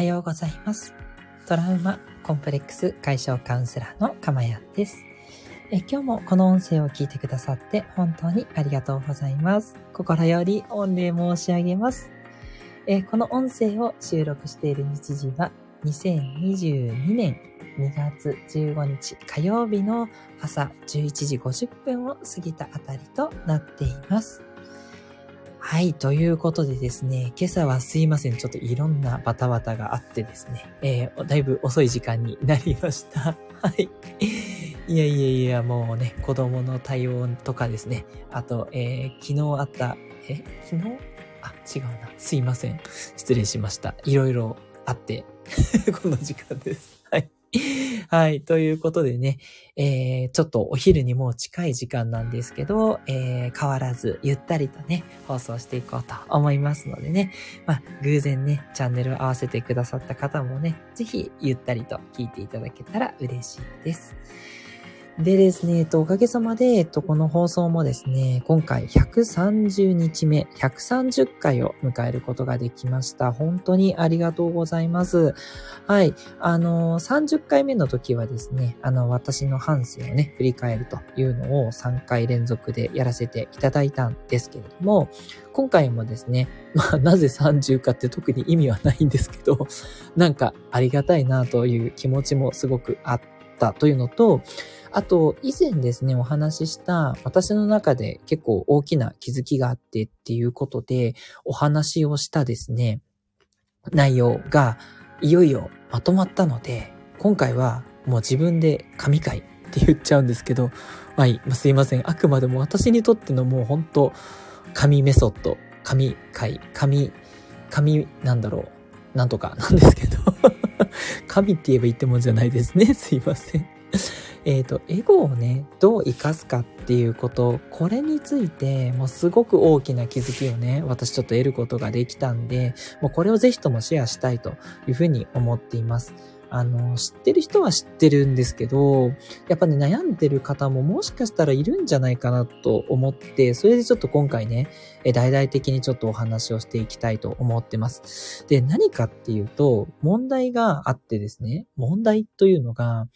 はようございます。トラウマコンプレックス解消カウンセラーのかまやです。え今日もこの音声を聞いてくださって本当にありがとうございます。心より御礼申し上げます。えこの音声を収録している日時は2022年2月15日火曜日の朝11時50分を過ぎたあたりとなっています。はい。ということでですね、今朝はすいません。ちょっといろんなバタバタがあってですね、えー、だいぶ遅い時間になりました。はい。いやいやいや、もうね、子供の対応とかですね、あと、えー、昨日あった、え、昨日？あ、違うな。すいません。失礼しました。いろいろあって、この時間です。はい。はい。ということでね、えー、ちょっとお昼にもう近い時間なんですけど、えー、変わらずゆったりとね、放送していこうと思いますのでね、まあ、偶然ね、チャンネルを合わせてくださった方もね、ぜひゆったりと聞いていただけたら嬉しいです。でですね、えっと、おかげさまで、えっと、この放送もですね、今回130日目、130回を迎えることができました。本当にありがとうございます。はい。あの、30回目の時はですね、あの、私の反省をね、振り返るというのを3回連続でやらせていただいたんですけれども、今回もですね、まあ、なぜ30かって特に意味はないんですけど、なんかありがたいなという気持ちもすごくあったというのと、あと、以前ですね、お話しした、私の中で結構大きな気づきがあってっていうことで、お話をしたですね、内容が、いよいよまとまったので、今回はもう自分で神回って言っちゃうんですけど、はい、すいません。あくまでも私にとってのもう本当神メソッド、神回、神、神、なんだろう、なんとかなんですけど神って言えば言ってもんじゃないですね。すいません。えっ、と、エゴをね、どう活かすかっていうこと、これについて、もうすごく大きな気づきをね、私ちょっと得ることができたんで、もうこれをぜひともシェアしたいというふうに思っています。あの、知ってる人は知ってるんですけど、やっぱね、悩んでる方ももしかしたらいるんじゃないかなと思って、それでちょっと今回ね、大々的にちょっとお話をしていきたいと思ってます。で、何かっていうと、問題があってですね、問題というのが、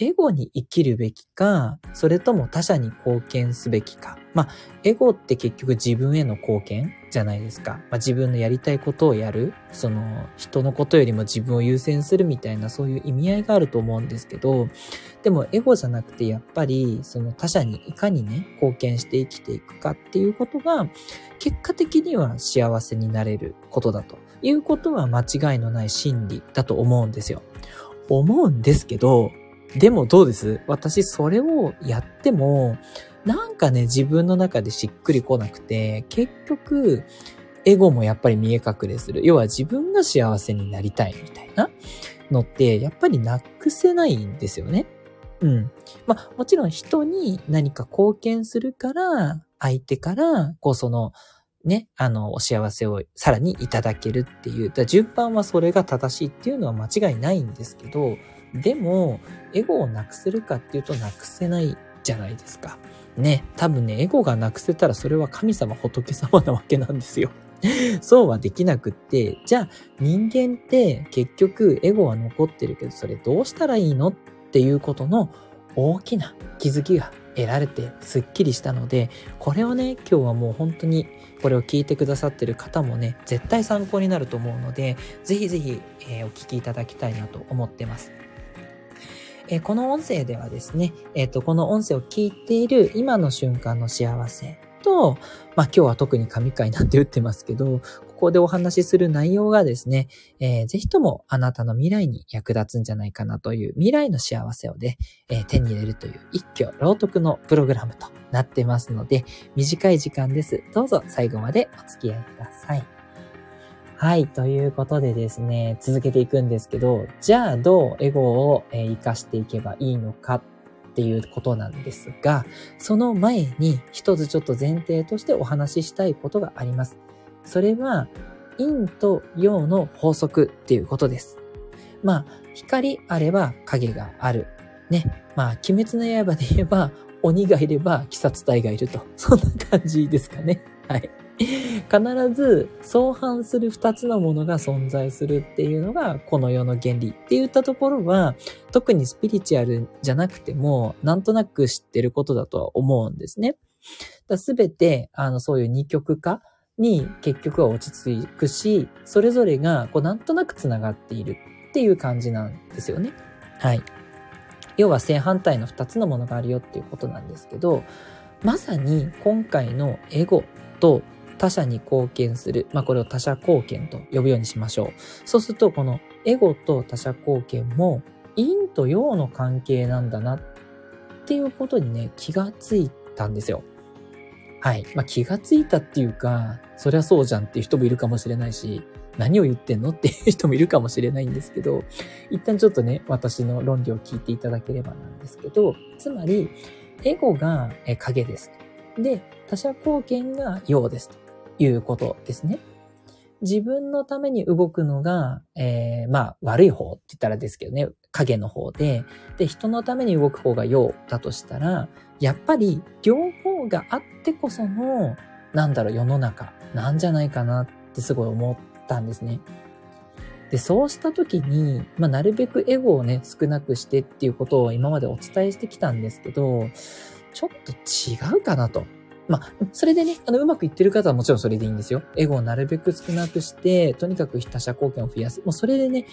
エゴに生きるべきか、それとも他者に貢献すべきか。まあ、エゴって結局自分への貢献じゃないですか。まあ、自分のやりたいことをやる。その、人のことよりも自分を優先するみたいなそういう意味合いがあると思うんですけど、でもエゴじゃなくてやっぱり、その他者にいかにね、貢献して生きていくかっていうことが、結果的には幸せになれることだということは間違いのない真理だと思うんですよ。思うんですけど、でもどうです？私それをやっても、なんかね、自分の中でしっくりこなくて、結局、エゴもやっぱり見え隠れする。要は自分が幸せになりたいみたいなのって、やっぱりなくせないんですよね。うん。まあ、もちろん人に何か貢献するから、相手から、こうその、ね、あの、お幸せをさらにいただけるっていう、順番はそれが正しいっていうのは間違いないんですけど、でも、エゴをなくせるかっていうとなくせないじゃないですか。ね、多分ね、エゴがなくせたらそれは神様仏様なわけなんですよ。そうはできなくって、じゃあ人間って結局エゴは残ってるけど、それどうしたらいいのっていうことの大きな気づきが得られてすっきりしたので、これをね、今日はもう本当にこれを聞いてくださってる方もね、絶対参考になると思うので、ぜひぜひ、えー、お聞きいただきたいなと思ってます。え、この音声ではですね、えっ、と、この音声を聞いている今の瞬間の幸せと、まあ今日は特に神回なんて打ってますけど、ここでお話しする内容がですね、えー、ぜひともあなたの未来に役立つんじゃないかなという未来の幸せをね、えー、手に入れるという一挙朗読のプログラムとなってますので、短い時間です。どうぞ最後までお付き合いください。はい。ということでですね、続けていくんですけど、じゃあどうエゴを活かしていけばいいのかっていうことなんですが、その前に一つちょっと前提としてお話ししたいことがあります。それは、陰と陽の法則っていうことです。まあ、光あれば影がある。ね。まあ、鬼滅の刃で言えば、鬼がいれば鬼殺隊がいると。そんな感じですかね。はい。必ず相反する二つのものが存在するっていうのがこの世の原理って言ったところは特にスピリチュアルじゃなくてもなんとなく知ってることだとは思うんですね。すべてあのそういう二極化に結局は落ち着くし、それぞれがこうなんとなく繋がっているっていう感じなんですよね。はい。要は正反対の二つのものがあるよっていうことなんですけど、まさに今回のエゴと他者に貢献する。まあこれを他者貢献と呼ぶようにしましょう。そうするとこのエゴと他者貢献も陰と陽の関係なんだなっていうことにね、気がついたんですよ。はい。まあ、気がついたっていうか、そりゃそうじゃんっていう人もいるかもしれないし、何を言ってんのっていう人もいるかもしれないんですけど、一旦ちょっとね、私の論理を聞いていただければなんですけど、つまり、エゴが影です。で、他者貢献が陽ですということですね。自分のために動くのが、えー、まあ、悪い方って言ったらですけどね、影の方で、で、人のために動く方が陽だとしたら、やっぱり両方があってこその、なんだろう、世の中なんじゃないかなってすごい思ったんですね。で、そうした時に、まあ、なるべくエゴをね、少なくしてっていうことを今までお伝えしてきたんですけど、ちょっと違うかなと。まあ、それでね、あの、うまくいってる方はもちろんそれでいいんですよ。エゴをなるべく少なくして、とにかく他者貢献を増やす。もうそれでね、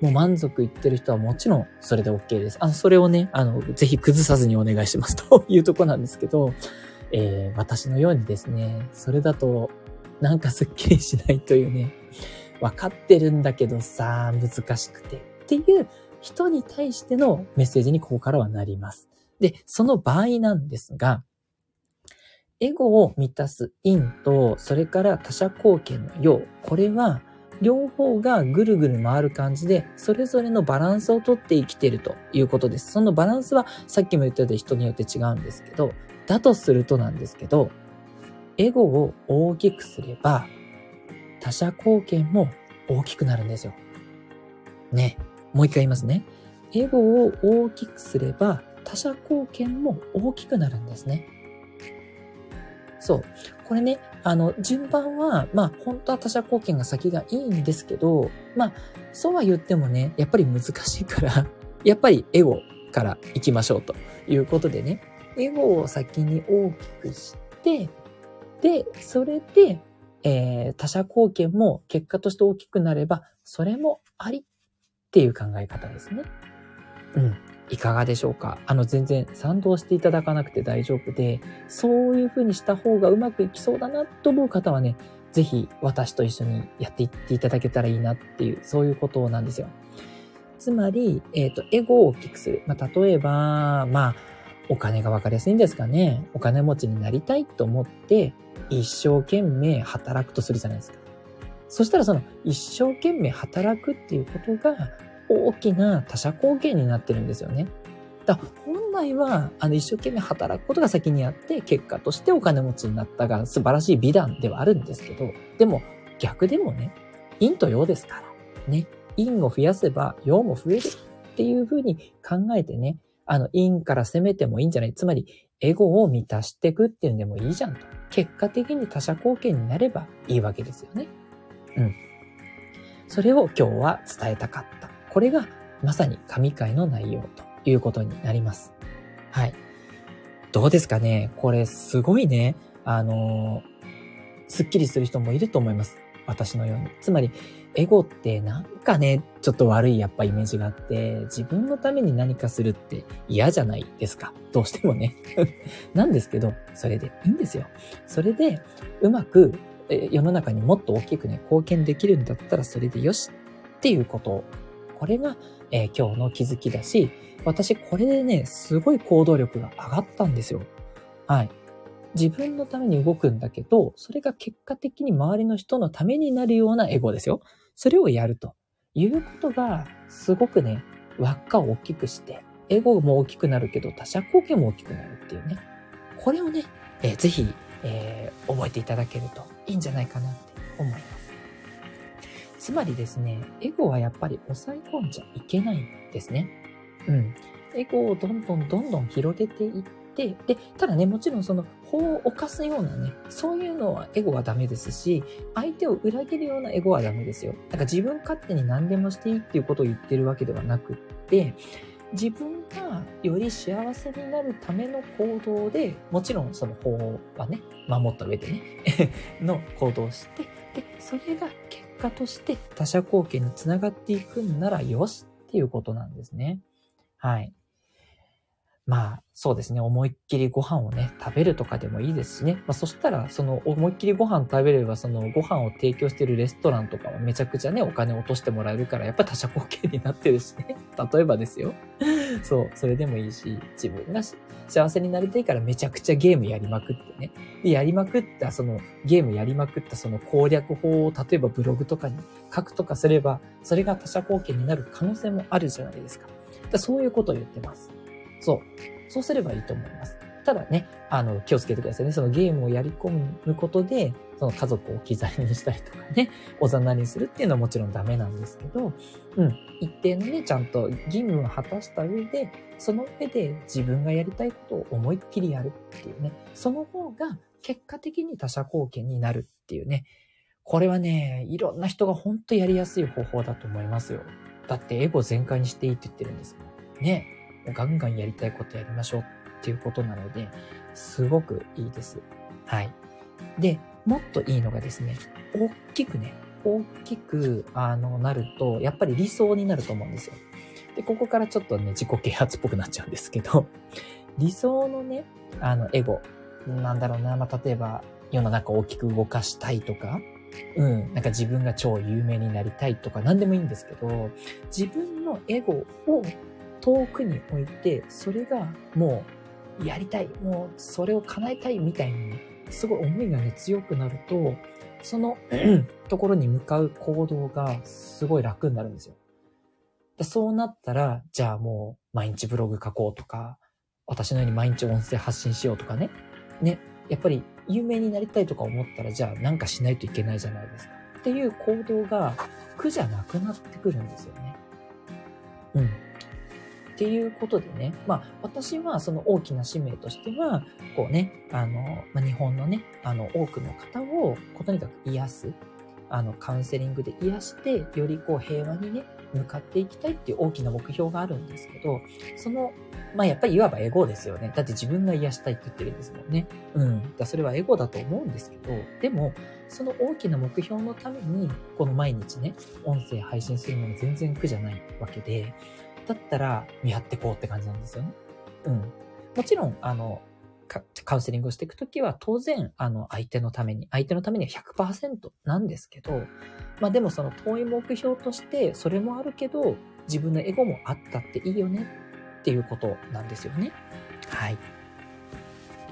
もう満足いってる人はもちろんそれで OK です。あの、それをね、あの、ぜひ崩さずにお願いします というとこなんですけど、えー、私のようにですね、それだとなんかスッキリしないというね、分かってるんだけどさ、難しくてっていう人に対してのメッセージにここからはなります。で、その場合なんですが、エゴを満たす陰と、それから他者貢献の陽、これは両方がぐるぐる回る感じで、それぞれのバランスをとって生きているということです。そのバランスはさっきも言ったように人によって違うんですけど、だとするとなんですけど、エゴを大きくすれば、他者貢献も大きくなるんですよ。ね。もう一回言いますね。エゴを大きくすれば、他者貢献も大きくなるんですね。そう。これね、あの、順番は、まあ、本当は他者貢献が先がいいんですけど、まあ、そうは言ってもね、やっぱり難しいからやっぱりエゴから行きましょうということでね、エゴを先に大きくして、で、それで、えー、他者貢献も結果として大きくなれば、それもありっていう考え方ですね。うん。いかがでしょうか？あの、全然賛同していただかなくて大丈夫で、そういうふうにした方がうまくいきそうだなと思う方はね、ぜひ私と一緒にやっていっていただけたらいいなっていう、そういうことなんですよ。つまり、えっ、ー、と、エゴを大きくする。まあ、例えば、まあ、お金がわかりやすいんですかね。お金持ちになりたいと思って、一生懸命働くとするじゃないですか。そしたらその一生懸命働くっていうことが大きな他者貢献になってるんですよね。だ本来は、あの、一生懸命働くことが先にあって、結果としてお金持ちになったが素晴らしい美談ではあるんですけど、でも逆でもね、陰と陽ですから、ね、陰を増やせば陽も増えるっていうふうに考えてね、あの、陰から攻めてもいいんじゃないつまり、エゴを満たしていくっていうんでもいいじゃんと。結果的に他者貢献になればいいわけですよね。うん。それを今日は伝えたかった。これがまさに神回の内容ということになります。はい。どうですかね？これすごいね、あのー、すっきりする人もいると思います。私のように。つまり、エゴってなんかね、ちょっと悪いやっぱイメージがあって、自分のために何かするって嫌じゃないですか。どうしてもね。なんですけど、それでいいんですよ。それで、うまく世の中にもっと大きくね、貢献できるんだったらそれでよしっていうことこれが、えー、今日の気づきだし、私これでね、すごい行動力が上がったんですよ。はい。自分のために動くんだけど、それが結果的に周りの人のためになるようなエゴですよ。それをやるということが、すごくね、輪っかを大きくして、エゴも大きくなるけど、他者貢献も大きくなるっていうね。これをね、えー、ぜひ、えー、覚えていただけるといいんじゃないかなって思います。つまりですね、エゴはやっぱり抑え込んじゃいけないんですね。うん。エゴをどんどんどんどん広げていって、で、ただね、もちろんその法を犯すようなね、そういうのはエゴはダメですし、相手を裏切るようなエゴはダメですよ。だから自分勝手に何でもしていいっていうことを言ってるわけではなくって、自分がより幸せになるための行動で、もちろんその法はね、守った上でね の行動をして、で、それが結果として他者貢献につながっていくんならよしっていうことなんですね。はい。まあ、そうですね。思いっきりご飯をね、食べるとかでもいいですしね。まあ、そしたら、その、思いっきりご飯食べれば、その、ご飯を提供してるレストランとかはめちゃくちゃね、お金落としてもらえるから、やっぱ他者貢献になってるしね。例えばですよ。そう、それでもいいし、自分が幸せになりたいからめちゃくちゃゲームやりまくってね。で、やりまくった、その、ゲームやりまくったその攻略法を、例えばブログとかに書くとかすれば、それが他者貢献になる可能性もあるじゃないですか。だそういうことを言ってます。そう。そうすればいいと思います。ただね、あの、気をつけてくださいね。そのゲームをやり込むことで、その家族を置き去りにしたりとかね、おざなりにするっていうのはもちろんダメなんですけど、うん、一定のね、ちゃんと義務を果たした上で、その上で自分がやりたいことを思いっきりやるっていうね、その方が結果的に他者貢献になるっていうね、これはね、いろんな人が本当やりやすい方法だと思いますよ。だってエゴ全開にしていいって言ってるんですもん。ね。ガンガンやりたいことやりましょうっていうことなので、すごくいいです。はい。で、もっといいのがですね、大きくね、大きく、あの、なると、やっぱり理想になると思うんですよ。で、ここからちょっとね、自己啓発っぽくなっちゃうんですけど、理想のね、あの、エゴ、なんだろうな、まあ、例えば、世の中を大きく動かしたいとか、うん、なんか自分が超有名になりたいとか何でもいいんですけど、自分のエゴを遠くに置いて、それがもうやりたい、もうそれを叶えたいみたいに、すごい思いがね、強くなると、その ところに向かう行動がすごい楽になるんですよ。そうなったら、じゃあもう毎日ブログ書こうとか、私のように毎日音声発信しようとかね。ね、やっぱり有名になりたいとか思ったら、じゃあなんかしないといけないじゃないですか。っていう行動が苦じゃなくなってくるんですよね。うん。っていうことでね、まあ、私はその大きな使命としては、こうね、あの、まあ、日本のね、あの、多くの方を、こうとにかく癒す、あの、カウンセリングで癒して、よりこう平和にね、向かっていきたいっていう大きな目標があるんですけど、その、まあやっぱりいわばエゴですよね。だって自分が癒したいって言ってるんですもんね。うん。だそれはエゴだと思うんですけど、でも、その大きな目標のために、この毎日ね、音声配信するのも全然苦じゃないわけで、だったら見張ってこうって感じなんですよね。うん。もちろん、あの、カウンセリングをしていくときは、当然、あの、相手のために、相手のためには100%なんですけど、まあでもその遠い目標として、それもあるけど、自分のエゴもあったっていいよねっていうことなんですよね。はい。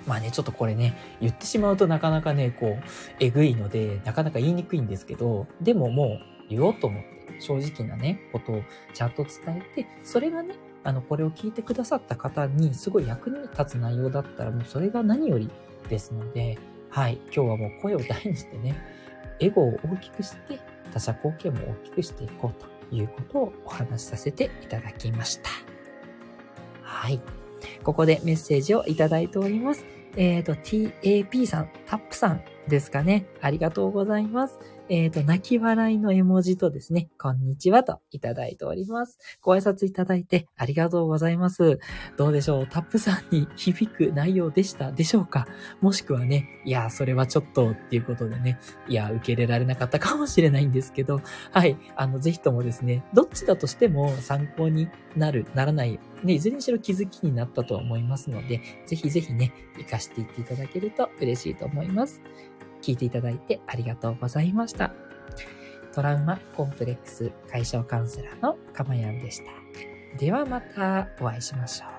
まあね、ちょっとこれね、言ってしまうとなかなかね、こう、えぐいので、なかなか言いにくいんですけど、でももう言おうと思って正直なね、ことをちゃんと伝えて、それがね、あの、これを聞いてくださった方にすごい役に立つ内容だったら、もうそれが何よりですので、はい、今日はもう声を大にしてね、エゴを大きくして、他者貢献も大きくしていこうということをお話しさせていただきました。はい。ここでメッセージをいただいております。えっ、ー、と、TAP さん、タップさんですかね。ありがとうございます。えっ、ー、と、泣き笑いの絵文字とですね、こんにちはといただいております。ご挨拶いただいてありがとうございます。どうでしょう？タップさんに響く内容でしたでしょうか？もしくはね、いや、それはちょっとっていうことでね、いや、受け入れられなかったかもしれないんですけど、はい、あの、ぜひともですね、どっちだとしても参考になる、ならない、ね、いずれにしろ気づきになったと思いますので、ぜひぜひね、活かしていっていただけると嬉しいと思います。聞いていただいてありがとうございました。トラウマコンプレックス解消カウンセラーのかまやんでした。ではまたお会いしましょう。